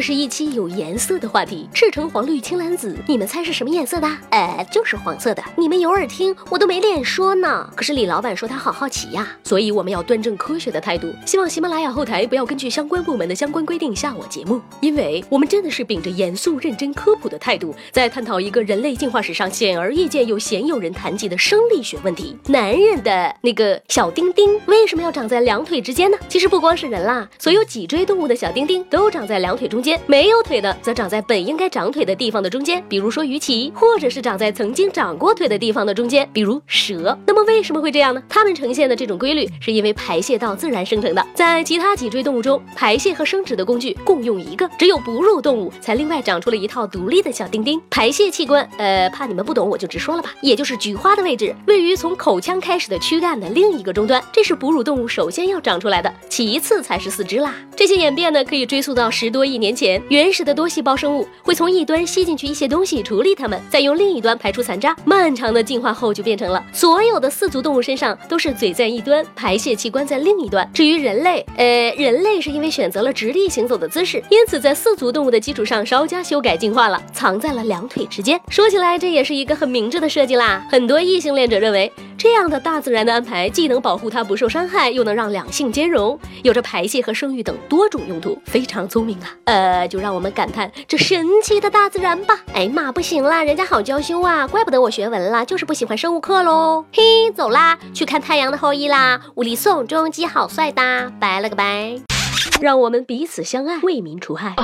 这是一期有颜色的话题，赤橙黄绿青蓝紫，你们猜是什么颜色的？呃，就是黄色的。你们有耳听，我都没脸说呢。可是李老板说他好好奇呀，所以我们要端正科学的态度。希望喜马拉雅后台不要根据相关部门的相关规定下我节目，因为我们真的是秉着严肃、认真、科普的态度，在探讨一个人类进化史上显而易见又鲜有人谈及的生理学问题：男人的那个小丁丁为什么要长在两腿之间呢？其实不光是人啦，所有脊椎动物的小丁丁都长在两腿中。间没有腿的，则长在本应该长腿的地方的中间，比如说鱼鳍，或者是长在曾经长过腿的地方的中间，比如蛇。那么为什么会这样呢？它们呈现的这种规律，是因为排泄道自然生成的。在其他脊椎动物中，排泄和生殖的工具共用一个，只有哺乳动物才另外长出了一套独立的小丁丁。排泄器官，呃，怕你们不懂，我就直说了吧，也就是菊花的位置，位于从口腔开始的躯干的另一个终端，这是哺乳动物首先要长出来的，其次才是四肢啦。这些演变呢，可以追溯到十多亿年。年前，原始的多细胞生物会从一端吸进去一些东西，处理它们，再用另一端排出残渣。漫长的进化后，就变成了所有的四足动物身上都是嘴在一端，排泄器官在另一端。至于人类，呃，人类是因为选择了直立行走的姿势，因此在四足动物的基础上稍加修改进化了，藏在了两腿之间。说起来，这也是一个很明智的设计啦。很多异性恋者认为，这样的大自然的安排既能保护它不受伤害，又能让两性兼容，有着排泄和生育等多种用途，非常聪明啊。呃。呃，就让我们感叹这神奇的大自然吧。哎妈，不行啦，人家好娇羞啊，怪不得我学文了，就是不喜欢生物课喽。嘿，走啦，去看太阳的后裔啦。物理宋仲基好帅哒，拜了个拜。让我们彼此相爱，为民除害。